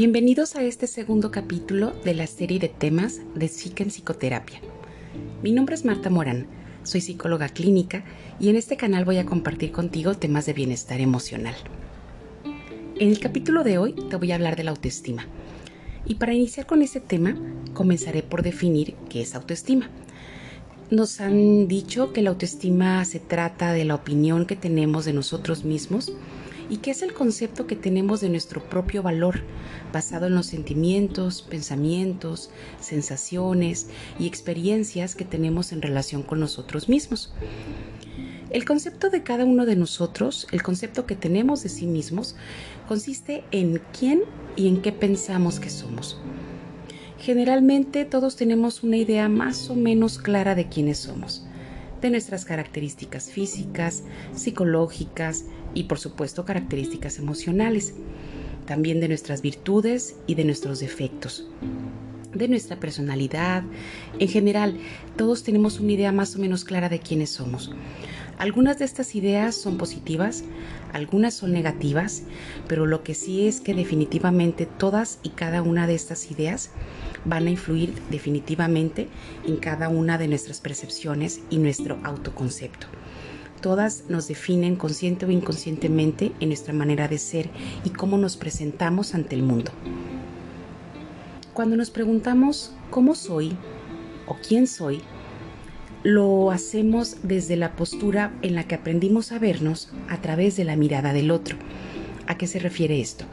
Bienvenidos a este segundo capítulo de la serie de temas de Psique en Psicoterapia. Mi nombre es Marta Morán, soy psicóloga clínica y en este canal voy a compartir contigo temas de bienestar emocional. En el capítulo de hoy te voy a hablar de la autoestima. Y para iniciar con ese tema, comenzaré por definir qué es autoestima. Nos han dicho que la autoestima se trata de la opinión que tenemos de nosotros mismos y que es el concepto que tenemos de nuestro propio valor, basado en los sentimientos, pensamientos, sensaciones y experiencias que tenemos en relación con nosotros mismos. El concepto de cada uno de nosotros, el concepto que tenemos de sí mismos, consiste en quién y en qué pensamos que somos. Generalmente todos tenemos una idea más o menos clara de quiénes somos, de nuestras características físicas, psicológicas y por supuesto características emocionales, también de nuestras virtudes y de nuestros defectos de nuestra personalidad. En general, todos tenemos una idea más o menos clara de quiénes somos. Algunas de estas ideas son positivas, algunas son negativas, pero lo que sí es que definitivamente todas y cada una de estas ideas van a influir definitivamente en cada una de nuestras percepciones y nuestro autoconcepto. Todas nos definen consciente o inconscientemente en nuestra manera de ser y cómo nos presentamos ante el mundo. Cuando nos preguntamos cómo soy o quién soy, lo hacemos desde la postura en la que aprendimos a vernos a través de la mirada del otro. ¿A qué se refiere esto?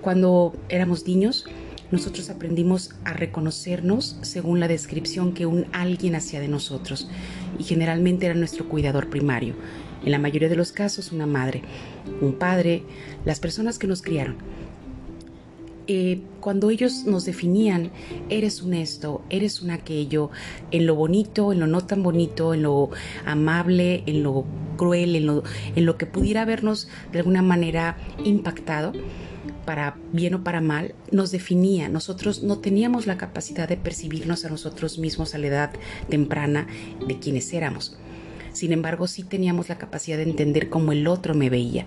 Cuando éramos niños, nosotros aprendimos a reconocernos según la descripción que un alguien hacía de nosotros y generalmente era nuestro cuidador primario. En la mayoría de los casos una madre, un padre, las personas que nos criaron. Eh, cuando ellos nos definían, eres un esto, eres un aquello, en lo bonito, en lo no tan bonito, en lo amable, en lo cruel, en lo, en lo que pudiera habernos de alguna manera impactado, para bien o para mal, nos definía. Nosotros no teníamos la capacidad de percibirnos a nosotros mismos a la edad temprana de quienes éramos. Sin embargo, sí teníamos la capacidad de entender cómo el otro me veía.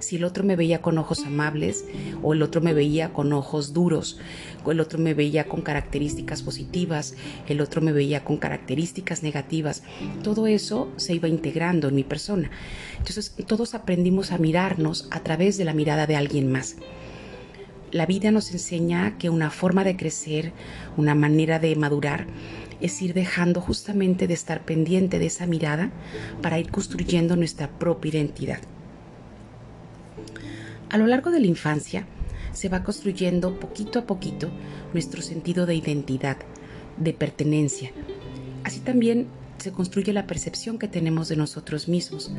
Si el otro me veía con ojos amables, o el otro me veía con ojos duros, o el otro me veía con características positivas, el otro me veía con características negativas, todo eso se iba integrando en mi persona. Entonces, todos aprendimos a mirarnos a través de la mirada de alguien más. La vida nos enseña que una forma de crecer, una manera de madurar, es ir dejando justamente de estar pendiente de esa mirada para ir construyendo nuestra propia identidad. A lo largo de la infancia se va construyendo poquito a poquito nuestro sentido de identidad, de pertenencia. Así también se construye la percepción que tenemos de nosotros mismos.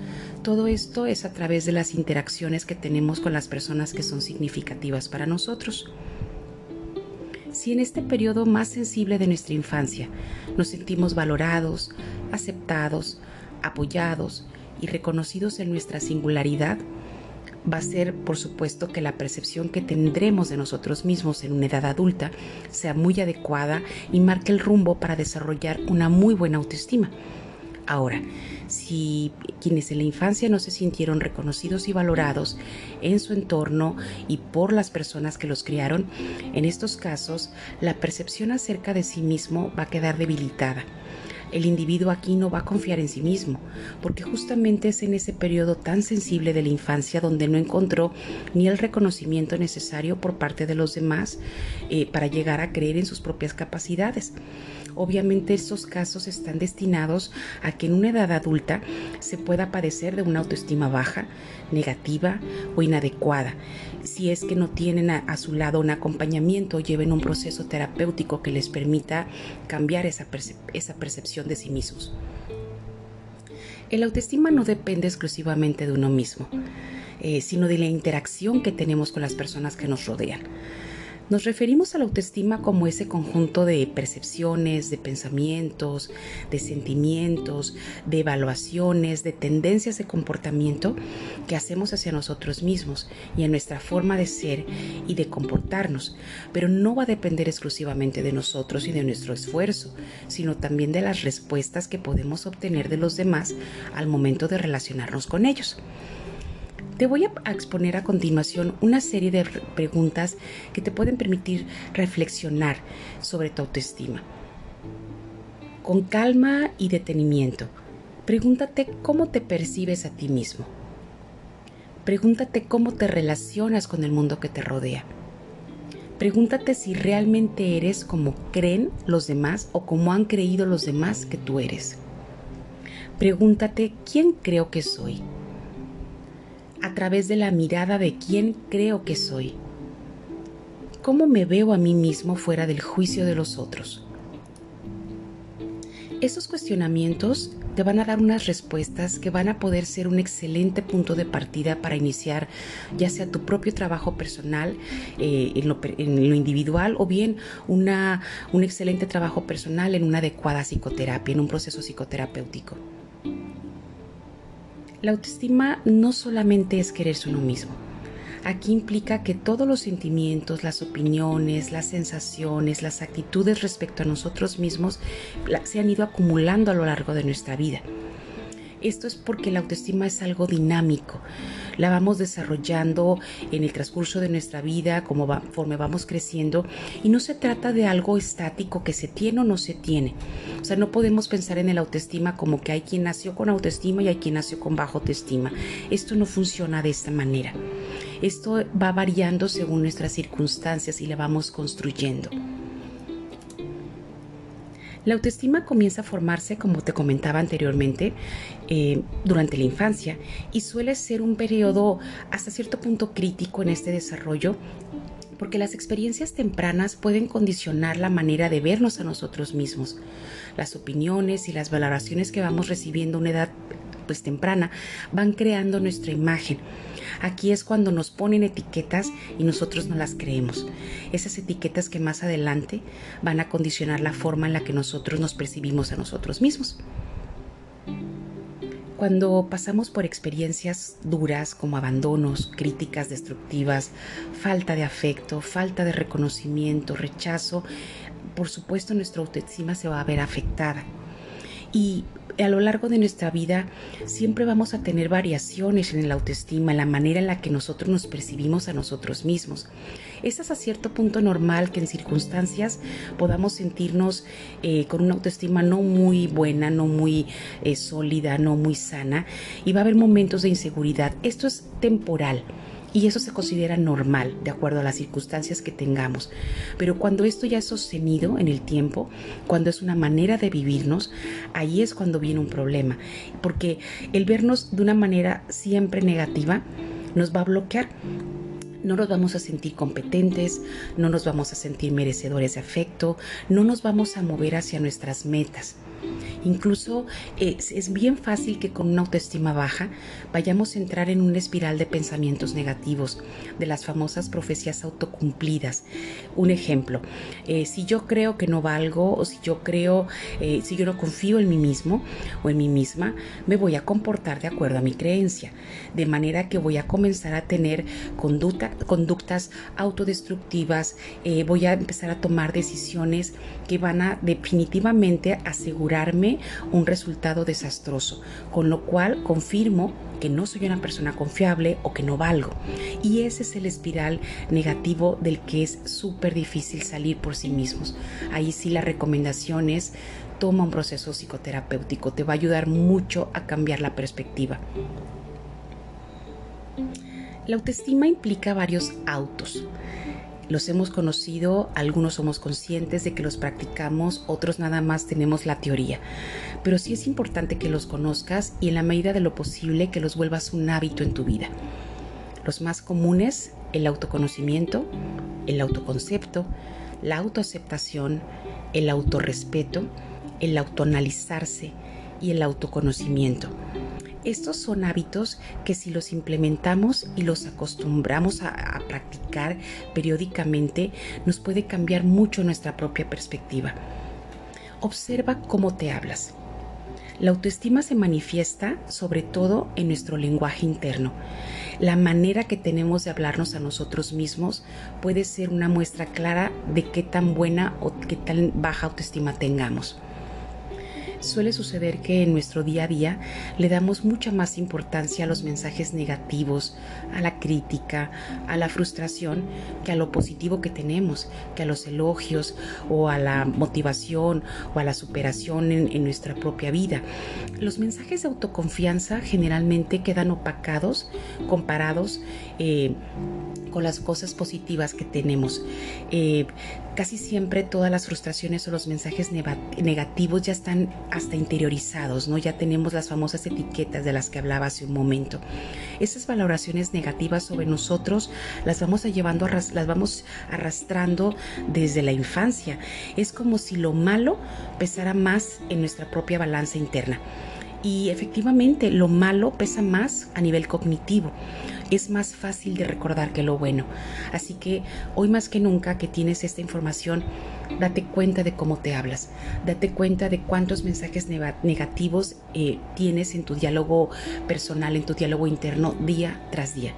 Todo esto es a través de las interacciones que tenemos con las personas que son significativas para nosotros si en este periodo más sensible de nuestra infancia nos sentimos valorados, aceptados, apoyados y reconocidos en nuestra singularidad, va a ser, por supuesto, que la percepción que tendremos de nosotros mismos en una edad adulta sea muy adecuada y marque el rumbo para desarrollar una muy buena autoestima. Ahora, si quienes en la infancia no se sintieron reconocidos y valorados en su entorno y por las personas que los criaron, en estos casos la percepción acerca de sí mismo va a quedar debilitada el individuo aquí no va a confiar en sí mismo, porque justamente es en ese periodo tan sensible de la infancia donde no encontró ni el reconocimiento necesario por parte de los demás eh, para llegar a creer en sus propias capacidades. Obviamente estos casos están destinados a que en una edad adulta se pueda padecer de una autoestima baja, negativa o inadecuada, si es que no tienen a, su lado un acompañamiento o lleven un proceso terapéutico que les permita cambiar esa, esa percepción de sí mismos. El autoestima no depende exclusivamente de uno mismo, eh, sino de la interacción que tenemos con las personas que nos rodean. Nos referimos a la autoestima como ese conjunto de percepciones, de pensamientos, de sentimientos, de evaluaciones, de tendencias de comportamiento que hacemos hacia nosotros mismos y en nuestra forma de ser y de comportarnos, pero no va a depender exclusivamente de nosotros y de nuestro esfuerzo, sino también de las respuestas que podemos obtener de los demás al momento de relacionarnos con ellos. Te voy a exponer a continuación una serie de preguntas que te pueden permitir reflexionar sobre tu autoestima. Con calma y detenimiento, pregúntate cómo te percibes a ti mismo. Pregúntate cómo te relacionas con el mundo que te rodea. Pregúntate si realmente eres como creen los demás o como han creído los demás que tú eres. Pregúntate quién creo que soy a través de la mirada de quién creo que soy. ¿Cómo me veo a mí mismo fuera del juicio de los otros? Esos cuestionamientos te van a dar unas respuestas que van a poder ser un excelente punto de partida para iniciar ya sea tu propio trabajo personal eh, en, lo, en, lo, individual o bien una, un excelente trabajo personal en una adecuada psicoterapia, en un proceso psicoterapéutico. La autoestima no solamente es quererse uno mismo. Aquí implica que todos los sentimientos, las opiniones, las sensaciones, las actitudes respecto a nosotros mismos se han ido acumulando a lo largo de nuestra vida. Esto es porque la autoestima es algo dinámico. La vamos desarrollando en el transcurso de nuestra vida, como conforme vamos creciendo, y no se trata de algo estático que se tiene o no se tiene. O sea, no podemos pensar en el autoestima como que hay quien nació con autoestima y hay quien nació con bajo autoestima. Esto no funciona de esta manera. Esto va variando según nuestras circunstancias y la vamos construyendo. La autoestima comienza a formarse, como te comentaba anteriormente, eh, durante la infancia y suele ser un periodo hasta cierto punto crítico en este desarrollo porque las experiencias tempranas pueden condicionar la manera de vernos a nosotros mismos. Las opiniones y las valoraciones que vamos recibiendo a una edad pues temprana van creando nuestra imagen Aquí es cuando nos ponen etiquetas y nosotros no las creemos. Esas etiquetas que más adelante van a condicionar la forma en la que nosotros nos percibimos a nosotros mismos. Cuando pasamos por experiencias duras como abandonos, críticas destructivas, falta de afecto, falta de reconocimiento, rechazo, por supuesto nuestra autoestima se va a ver afectada. Y a lo largo de nuestra vida siempre vamos a tener variaciones en la autoestima, en la manera en la que nosotros nos percibimos a nosotros mismos. Es a cierto punto normal que en circunstancias podamos sentirnos eh, con una autoestima no muy buena, no muy eh, sólida, no muy sana y va a haber momentos de inseguridad. Esto es temporal y eso se considera normal de acuerdo a las circunstancias que tengamos. Pero cuando esto ya es sostenido en el tiempo, cuando es una manera de vivirnos, ahí es cuando viene un problema, porque el vernos de una manera siempre negativa nos va a bloquear no nos vamos a sentir competentes, no nos vamos a sentir merecedores de afecto, no nos vamos a mover hacia nuestras metas. Incluso es, es, bien fácil que con una autoestima baja vayamos a entrar en una espiral de pensamientos negativos, de las famosas profecías autocumplidas. Un ejemplo, eh, si yo creo que no valgo o si yo creo, eh, si yo no confío en mí mismo o en mí misma, me voy a comportar de acuerdo a mi creencia, de manera que voy a comenzar a tener conducta, conductas autodestructivas, eh, voy a empezar a tomar decisiones que van a definitivamente un resultado desastroso, con lo cual confirmo que no soy una persona confiable o que no valgo. Y ese es el espiral negativo del que es súper difícil salir por sí mismos. Ahí sí la recomendación es toma un proceso psicoterapéutico, te va a ayudar mucho a cambiar la perspectiva. La autoestima implica varios autos los hemos conocido, algunos somos conscientes de que los practicamos, otros nada más tenemos la teoría. Pero sí es importante que los conozcas y en la medida de lo posible que los vuelvas un hábito en tu vida. Los más comunes, el autoconocimiento, el autoconcepto, la autoaceptación, el autorrespeto, el autoanalizarse y el autoconocimiento. Estos son hábitos que si los implementamos y los acostumbramos a, practicar periódicamente, nos puede cambiar mucho nuestra propia perspectiva. Observa cómo te hablas. La autoestima se manifiesta sobre todo en nuestro lenguaje interno. La manera que tenemos de hablarnos a nosotros mismos puede ser una muestra clara de qué tan buena o qué tan baja autoestima tengamos. Suele suceder que en nuestro día a día le damos mucha más importancia a los mensajes negativos, a la crítica, a la frustración, que a lo positivo que tenemos, que a los elogios o a la motivación o a la superación en, nuestra propia vida. Los mensajes de autoconfianza generalmente quedan opacados comparados eh, con las cosas positivas que tenemos. Eh, casi siempre todas las frustraciones o los mensajes negativos ya están hasta interiorizados, ¿no? Ya tenemos las famosas etiquetas de las que hablaba hace un momento. Esas valoraciones negativas sobre nosotros las vamos llevando, las vamos arrastrando desde la infancia. Es como si lo malo pesara más en nuestra propia balanza interna. Y efectivamente, lo malo pesa más a nivel cognitivo es más fácil de recordar que lo bueno. Así que hoy más que nunca que tienes esta información, date cuenta de cómo te hablas, date cuenta de cuántos mensajes negativos eh, tienes en tu diálogo personal, en tu diálogo interno día tras día.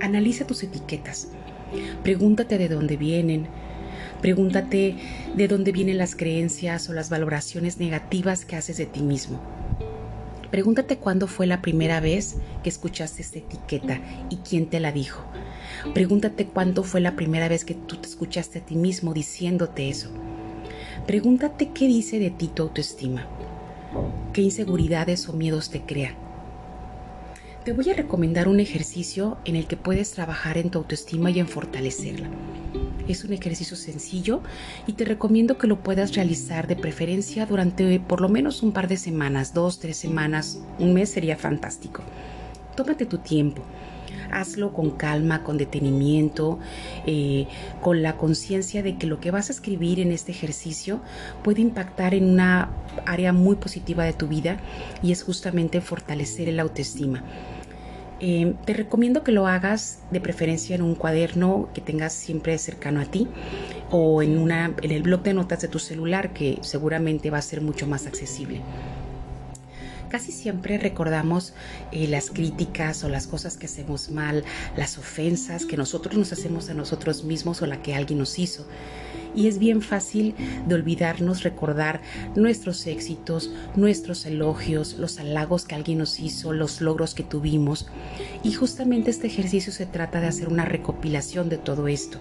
Analiza tus etiquetas, pregúntate de dónde vienen, pregúntate de dónde vienen las creencias o las valoraciones negativas que haces de ti mismo. Pregúntate cuándo fue la primera vez que escuchaste esta etiqueta y quién te la dijo. Pregúntate cuándo fue la primera vez que tú te escuchaste a ti mismo diciéndote eso. Pregúntate qué dice de ti tu autoestima, qué inseguridades o miedos te crea. Te voy a recomendar un ejercicio en el que puedes trabajar en tu autoestima y en fortalecerla. Es un ejercicio sencillo y te recomiendo que lo puedas realizar de preferencia durante por lo menos un par de semanas, dos, tres semanas, un mes sería fantástico. Tómate tu tiempo. Hazlo con calma, con detenimiento, eh, con la conciencia de que lo que vas a escribir en este ejercicio puede impactar en una área muy positiva de tu vida y es justamente fortalecer el autoestima. Eh, te recomiendo que lo hagas de preferencia en un cuaderno que tengas siempre cercano a ti o en, una, en el blog de notas de tu celular que seguramente va a ser mucho más accesible. Casi siempre recordamos eh, las críticas o las cosas que hacemos mal, las ofensas que nosotros nos hacemos a nosotros mismos o la que alguien nos hizo y es bien fácil de olvidarnos recordar nuestros éxitos, nuestros elogios, los halagos que alguien nos hizo, los logros que tuvimos. Y justamente este ejercicio se trata de hacer una recopilación de todo esto,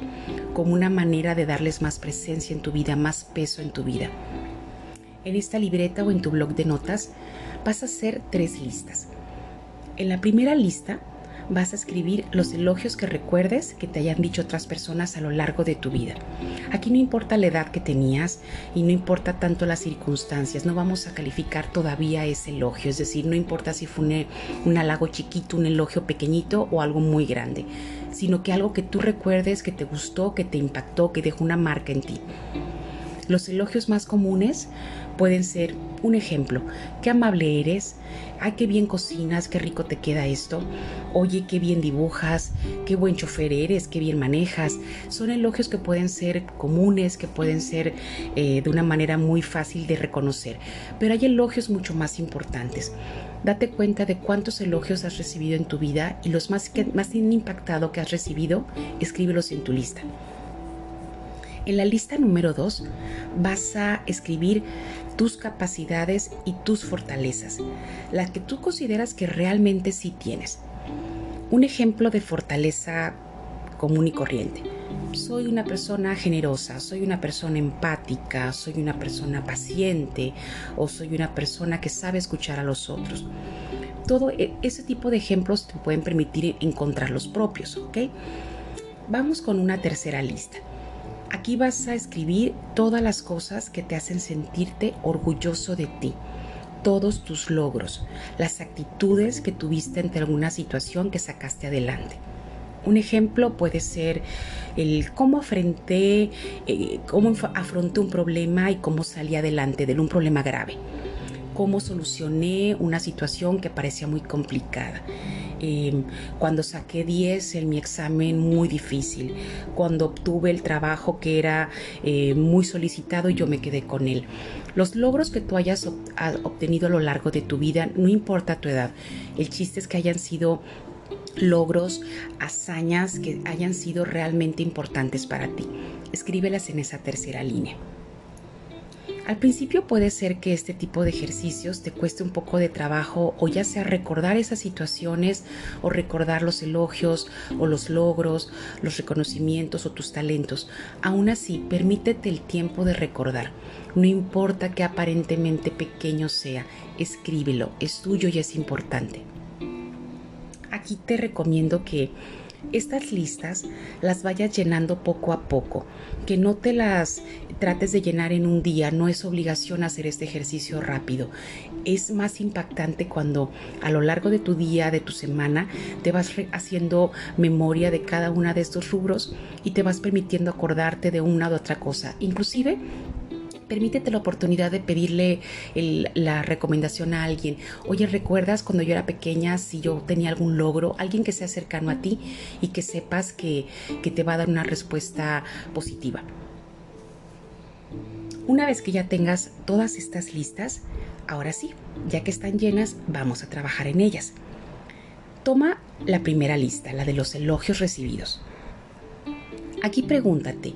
como una manera de darles más presencia en tu vida, más peso en tu vida. En esta libreta o en tu blog de notas vas a hacer tres listas. En la primera lista vas a escribir los elogios que recuerdes que te hayan dicho otras personas a lo largo de tu vida. Aquí no importa la edad que tenías y no importa tanto las circunstancias, no vamos a calificar todavía ese elogio, es decir, no importa si fue un, halago chiquito, un elogio pequeñito o algo muy grande, sino que algo que tú recuerdes que te gustó, que te impactó, que dejó una marca en ti. Los elogios más comunes pueden ser un ejemplo, qué amable eres, ay, qué bien cocinas, qué rico te queda esto, oye, qué bien dibujas, qué buen chofer eres, qué bien manejas. Son elogios que pueden ser comunes, que pueden ser eh, de una manera muy fácil de reconocer, pero hay elogios mucho más importantes. Date cuenta de cuántos elogios has recibido en tu vida y los más que que has recibido, escríbelos en tu lista. En la lista número 2 vas a escribir tus capacidades y tus fortalezas, las que tú consideras que realmente sí tienes. Un ejemplo de fortaleza común y corriente. Soy una persona generosa, soy una persona empática, soy una persona paciente o soy una persona que sabe escuchar a los otros. Todo e, ese tipo de ejemplos te pueden permitir encontrar los propios, ¿ok? Vamos con una tercera lista. Aquí vas a escribir todas las cosas que te hacen sentirte orgulloso de ti, todos tus logros, las actitudes que tuviste ante alguna situación que sacaste adelante. Un ejemplo puede ser el cómo afronté, eh, cómo afronté un problema y cómo salí adelante de un problema grave. Cómo solucioné una situación que parecía muy complicada Em, cuando saqué 10 en mi examen muy difícil, cuando obtuve el trabajo que era eh, muy solicitado y yo me quedé con él. Los logros que tú hayas obtenido a lo largo de tu vida, no importa tu edad, el chiste es que hayan sido logros, hazañas que hayan sido realmente importantes para ti. Escríbelas en esa tercera línea. Al principio puede ser que este tipo de ejercicios te cueste un poco de trabajo o ya sea recordar esas situaciones o recordar los elogios o los logros, los reconocimientos o tus talentos. Aún así, permítete el tiempo de recordar. No importa que aparentemente pequeño sea, escríbelo, es tuyo y es importante. Aquí te recomiendo que estas listas las vayas llenando poco a poco, que no te las trates de llenar en un día, no es obligación hacer este ejercicio rápido. Es más impactante cuando a lo largo de tu día, de tu semana, te vas haciendo memoria de cada una de estos rubros y te vas permitiendo acordarte de una u otra cosa. Inclusive permítete la oportunidad de pedirle la recomendación a alguien. Oye, ¿recuerdas cuando yo era pequeña si yo tenía algún logro? Alguien que sea cercano a ti y que sepas que, que te va a dar una respuesta positiva. Una vez que ya tengas todas estas listas, ahora sí, ya que están llenas, vamos a trabajar en ellas. Toma la primera lista, la de los elogios recibidos. Aquí pregúntate,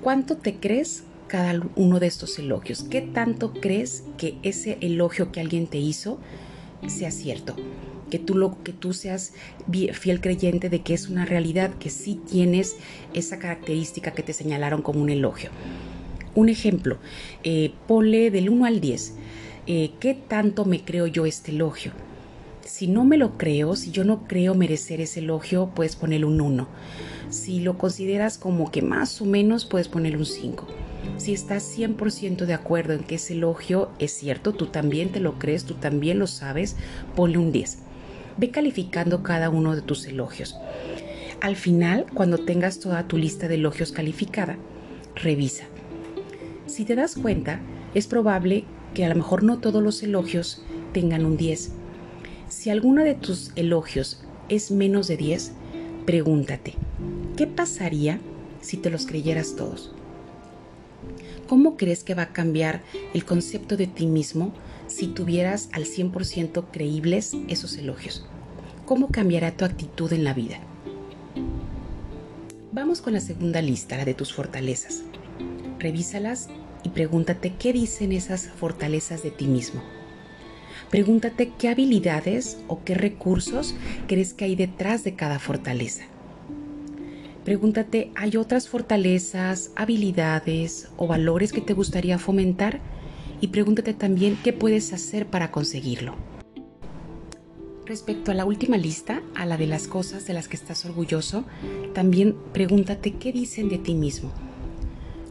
¿cuánto te crees cada uno de estos elogios? ¿Qué tanto crees que ese elogio que alguien te hizo sea cierto? Que tú, lo, que tú seas fiel creyente de que es una realidad, que sí tienes esa característica que te señalaron como un elogio. Un ejemplo, eh, ponle del 1 al 10. Eh, ¿Qué tanto me creo yo este elogio? Si no me lo creo, si yo no creo merecer ese elogio, puedes ponerle un 1. Si lo consideras como que más o menos, puedes ponerle un 5 si estás 100% de acuerdo en que ese elogio es cierto, tú también te lo crees, tú también lo sabes, ponle un 10. Ve calificando cada uno de tus elogios. Al final, cuando tengas toda tu lista de elogios calificada, revisa. Si te das cuenta, es probable que a lo mejor no todos los elogios tengan un 10. Si alguno de tus elogios es menos de 10, pregúntate, ¿qué pasaría si te los creyeras todos? ¿Cómo crees que va a cambiar el concepto de ti mismo si tuvieras al 100% creíbles esos elogios? ¿Cómo cambiará tu actitud en la vida? Vamos con la segunda lista, la de tus fortalezas. Revísalas y pregúntate qué dicen esas fortalezas de ti mismo. Pregúntate qué habilidades o qué recursos crees que hay detrás de cada fortaleza. Pregúntate, ¿hay otras fortalezas, habilidades o valores que te gustaría fomentar? Y pregúntate también qué puedes hacer para conseguirlo. Respecto a la última lista, a la de las cosas de las que estás orgulloso, también pregúntate qué dicen de ti mismo.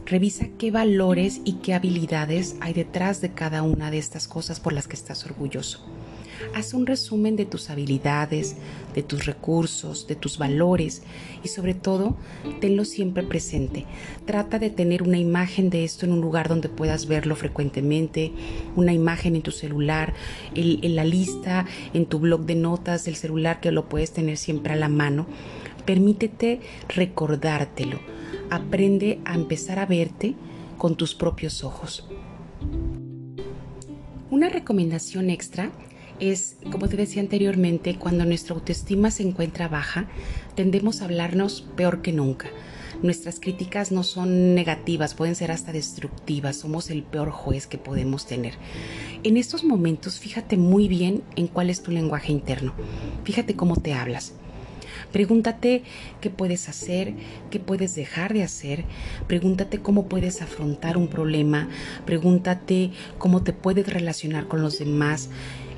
Revisa qué valores y qué habilidades hay detrás de cada una de estas cosas por las que estás orgulloso. Haz un resumen de tus habilidades, de tus recursos, de tus valores y sobre todo, tenlo siempre presente. Trata de tener una imagen de esto en un lugar donde puedas verlo frecuentemente, una imagen en tu celular, en, la lista, en tu blog de notas del celular que lo puedes tener siempre a la mano. Permítete recordártelo. Aprende a empezar a verte con tus propios ojos. Una recomendación extra es, como te decía anteriormente, cuando nuestra autoestima se encuentra baja, tendemos a hablarnos peor que nunca. Nuestras críticas no son negativas, pueden ser hasta destructivas, somos el peor juez que podemos tener. En estos momentos, fíjate muy bien en cuál es tu lenguaje interno, fíjate cómo te hablas. Pregúntate qué puedes hacer, qué puedes dejar de hacer. Pregúntate cómo puedes afrontar un problema. Pregúntate cómo te puedes relacionar con los demás.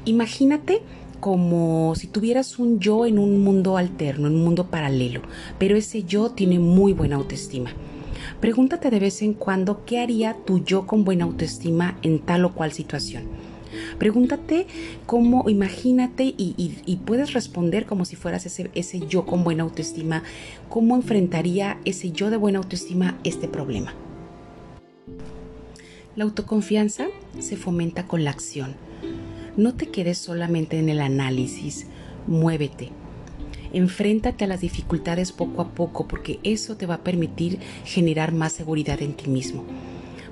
Imagínate como si tuvieras un yo en un mundo alterno, en un mundo paralelo, pero ese yo tiene muy buena autoestima. Pregúntate de vez en cuando qué haría tu yo con buena autoestima en tal o cual situación. Pregúntate cómo, imagínate y, puedes responder como si fueras ese, ese yo con buena autoestima, cómo enfrentaría ese yo de buena autoestima este problema. La autoconfianza se fomenta con la acción no te quedes solamente en el análisis, muévete. Enfréntate a las dificultades poco a poco porque eso te va a permitir generar más seguridad en ti mismo.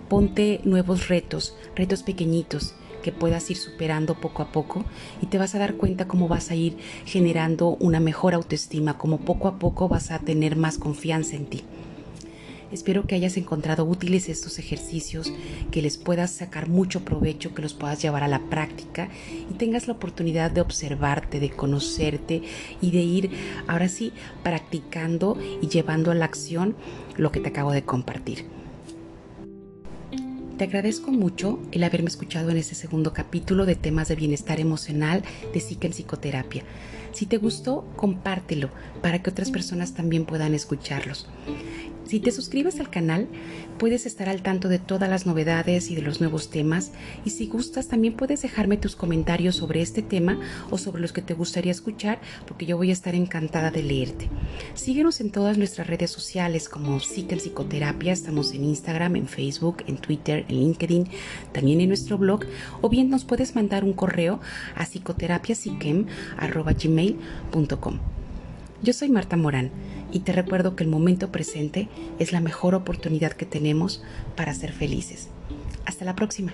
Ponte nuevos retos, retos pequeñitos que puedas ir superando poco a poco y te vas a dar cuenta cómo vas a ir generando una mejor autoestima, cómo poco a poco vas a tener más confianza en ti. Espero que hayas encontrado útiles estos ejercicios, que les puedas sacar mucho provecho, que los puedas llevar a la práctica y tengas la oportunidad de observarte, de conocerte y de ir ahora sí practicando y llevando a la acción lo que te acabo de compartir. Te agradezco mucho el haberme escuchado en este segundo capítulo de temas de bienestar emocional de Psique en Psicoterapia. Si te gustó, compártelo para que otras personas también puedan escucharlos. Si te suscribes al canal, puedes estar al tanto de todas las novedades y de los nuevos temas. Y si gustas, también puedes dejarme tus comentarios sobre este tema o sobre los que te gustaría escuchar, porque yo voy a estar encantada de leerte. Síguenos en todas nuestras redes sociales como en Psicoterapia. Estamos en Instagram, en Facebook, en Twitter, en LinkedIn, también en nuestro blog. O bien nos puedes mandar un correo a psicoterapiasiquem.com. Yo soy Marta Morán y te recuerdo que el momento presente es la mejor oportunidad que tenemos para ser felices. Hasta la próxima.